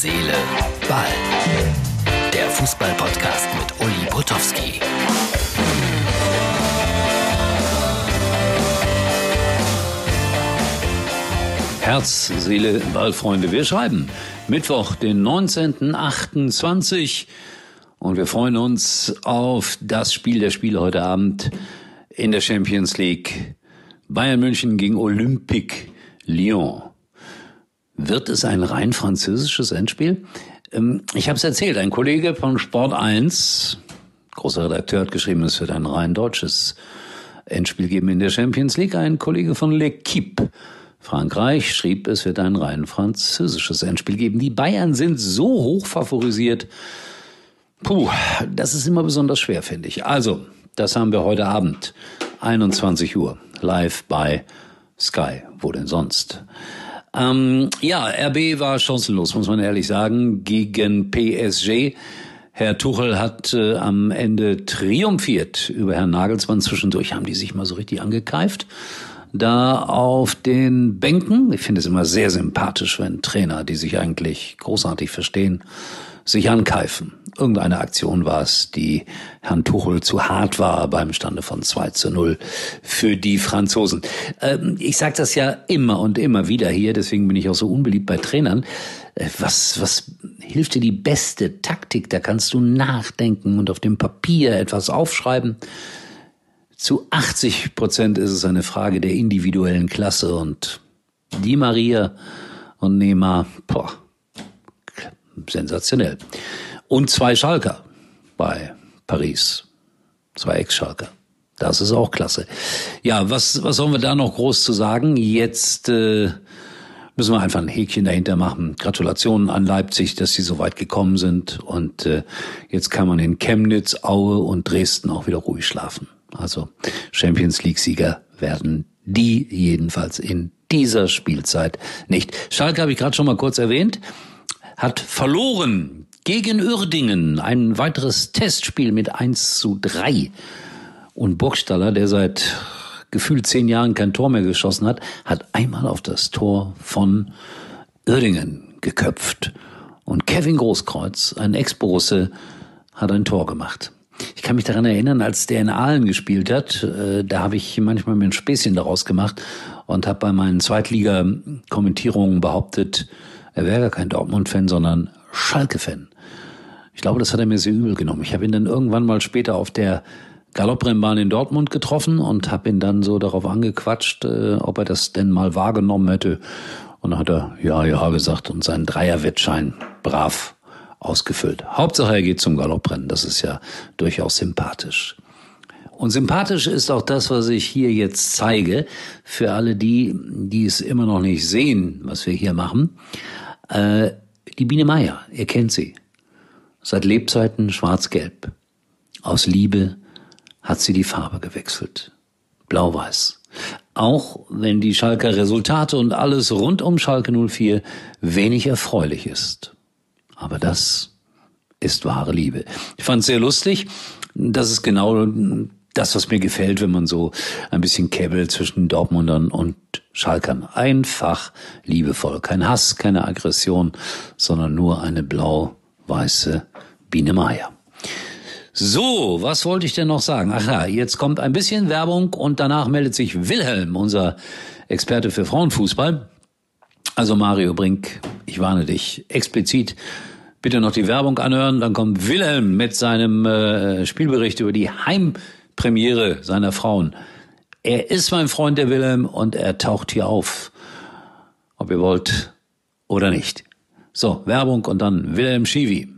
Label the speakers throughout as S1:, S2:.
S1: Seele, Ball. Der Fußball-Podcast mit Uli Potowski.
S2: Herz, Seele, Ball, Freunde. Wir schreiben Mittwoch, den 19.28. Und wir freuen uns auf das Spiel der Spiele heute Abend in der Champions League. Bayern München gegen Olympique Lyon. Wird es ein rein französisches Endspiel? Ähm, ich habe es erzählt, ein Kollege von Sport 1, großer Redakteur, hat geschrieben, es wird ein rein deutsches Endspiel geben in der Champions League. Ein Kollege von L'Equipe Frankreich schrieb, es wird ein rein französisches Endspiel geben. Die Bayern sind so hoch favorisiert. Puh, das ist immer besonders schwer, finde ich. Also, das haben wir heute Abend, 21 Uhr, live bei Sky. Wo denn sonst? Ähm, ja, RB war chancenlos, muss man ehrlich sagen, gegen PSG. Herr Tuchel hat äh, am Ende triumphiert über Herrn Nagelsmann. Zwischendurch haben die sich mal so richtig angekeift. Da auf den Bänken, ich finde es immer sehr sympathisch, wenn Trainer, die sich eigentlich großartig verstehen, sich ankeifen. Irgendeine Aktion war es, die Herrn Tuchel zu hart war beim Stande von 2 zu 0 für die Franzosen. Ähm, ich sage das ja immer und immer wieder hier, deswegen bin ich auch so unbeliebt bei Trainern. Äh, was, was hilft dir die beste Taktik? Da kannst du nachdenken und auf dem Papier etwas aufschreiben. Zu 80 Prozent ist es eine Frage der individuellen Klasse und die Maria und Neymar, boah, sensationell. Und zwei Schalker bei Paris. Zwei Ex-Schalker. Das ist auch klasse. Ja, was, was sollen wir da noch groß zu sagen? Jetzt äh, müssen wir einfach ein Häkchen dahinter machen. Gratulationen an Leipzig, dass sie so weit gekommen sind. Und äh, jetzt kann man in Chemnitz, Aue und Dresden auch wieder ruhig schlafen. Also Champions League-Sieger werden die jedenfalls in dieser Spielzeit nicht. Schalke habe ich gerade schon mal kurz erwähnt hat verloren gegen Uerdingen. Ein weiteres Testspiel mit 1 zu 3. Und Burgstaller, der seit gefühlt zehn Jahren kein Tor mehr geschossen hat, hat einmal auf das Tor von Uerdingen geköpft. Und Kevin Großkreuz, ein Ex-Borusse, hat ein Tor gemacht. Ich kann mich daran erinnern, als der in Aalen gespielt hat, äh, da habe ich manchmal mir ein Späßchen daraus gemacht und habe bei meinen Zweitliga-Kommentierungen behauptet, er wäre gar kein Dortmund-Fan, sondern Schalke-Fan. Ich glaube, das hat er mir sehr übel genommen. Ich habe ihn dann irgendwann mal später auf der Galopprennbahn in Dortmund getroffen und habe ihn dann so darauf angequatscht, äh, ob er das denn mal wahrgenommen hätte. Und dann hat er ja, ja gesagt und seinen Dreierwettschein brav ausgefüllt. Hauptsache, er geht zum Galopprennen. Das ist ja durchaus sympathisch. Und sympathisch ist auch das, was ich hier jetzt zeige, für alle die, die es immer noch nicht sehen, was wir hier machen. Äh, die Biene Meier, ihr kennt sie. Seit Lebzeiten schwarz-gelb. Aus Liebe hat sie die Farbe gewechselt. Blau-weiß. Auch wenn die Schalker Resultate und alles rund um Schalke 04 wenig erfreulich ist. Aber das ist wahre Liebe. Ich fand es sehr lustig. Das ist genau das, was mir gefällt, wenn man so ein bisschen käbbelt zwischen Dortmundern und Schalkern. Einfach liebevoll. Kein Hass, keine Aggression, sondern nur eine blau-weiße Biene Meier. So, was wollte ich denn noch sagen? Ach ja, jetzt kommt ein bisschen Werbung und danach meldet sich Wilhelm, unser Experte für Frauenfußball. Also Mario Brink, ich warne dich explizit bitte noch die Werbung anhören. Dann kommt Wilhelm mit seinem äh, Spielbericht über die Heim Premiere seiner Frauen. Er ist mein Freund, der Wilhelm, und er taucht hier auf. Ob ihr wollt oder nicht. So, Werbung und dann Wilhelm Schiwi.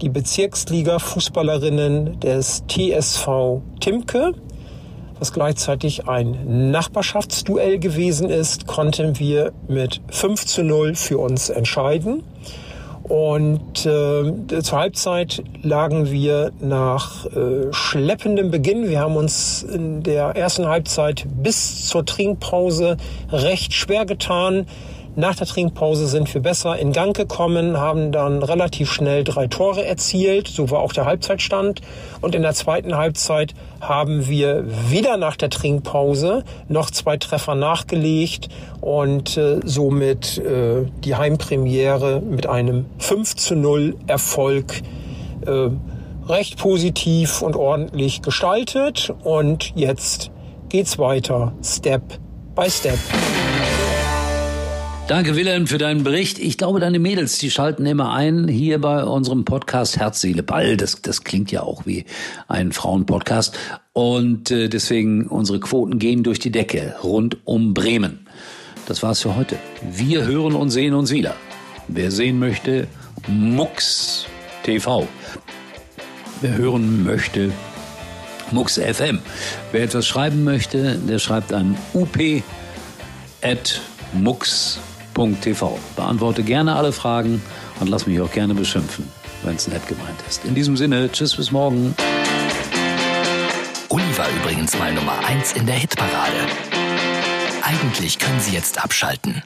S3: die Bezirksliga-Fußballerinnen des TSV Timke, was gleichzeitig ein Nachbarschaftsduell gewesen ist, konnten wir mit 5 zu 0 für uns entscheiden. Und äh, zur Halbzeit lagen wir nach äh, schleppendem Beginn. Wir haben uns in der ersten Halbzeit bis zur Trinkpause recht schwer getan. Nach der Trinkpause sind wir besser in Gang gekommen, haben dann relativ schnell drei Tore erzielt. So war auch der Halbzeitstand. Und in der zweiten Halbzeit haben wir wieder nach der Trinkpause noch zwei Treffer nachgelegt und äh, somit äh, die Heimpremiere mit einem 5 zu 0 Erfolg äh, recht positiv und ordentlich gestaltet. Und jetzt geht's weiter, Step by Step.
S2: Danke, Wilhelm, für deinen Bericht. Ich glaube, deine Mädels, die schalten immer ein hier bei unserem Podcast Herz, Seele, Ball. Das, das klingt ja auch wie ein Frauenpodcast. Und äh, deswegen, unsere Quoten gehen durch die Decke rund um Bremen. Das war's für heute. Wir hören und sehen uns wieder. Wer sehen möchte, Mux TV. Wer hören möchte, Mux FM. Wer etwas schreiben möchte, der schreibt an up@mux.com www.ftf.tv. Beantworte gerne alle Fragen und lass mich auch gerne beschimpfen, wenn es nett gemeint ist. In diesem Sinne, tschüss bis morgen.
S1: Uli war übrigens mal Nummer 1 in der Hitparade. Eigentlich können Sie jetzt abschalten.